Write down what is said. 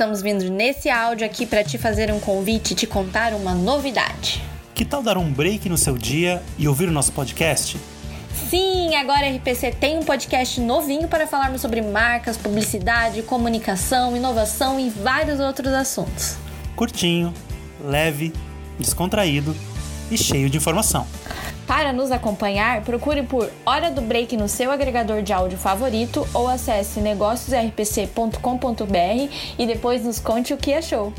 estamos vindo nesse áudio aqui para te fazer um convite e te contar uma novidade. Que tal dar um break no seu dia e ouvir o nosso podcast? Sim, agora a RPC tem um podcast novinho para falarmos sobre marcas, publicidade, comunicação, inovação e vários outros assuntos. Curtinho, leve, descontraído e cheio de informação. Para nos acompanhar, procure por Hora do Break no seu agregador de áudio favorito ou acesse negóciosrpc.com.br e depois nos conte o que achou.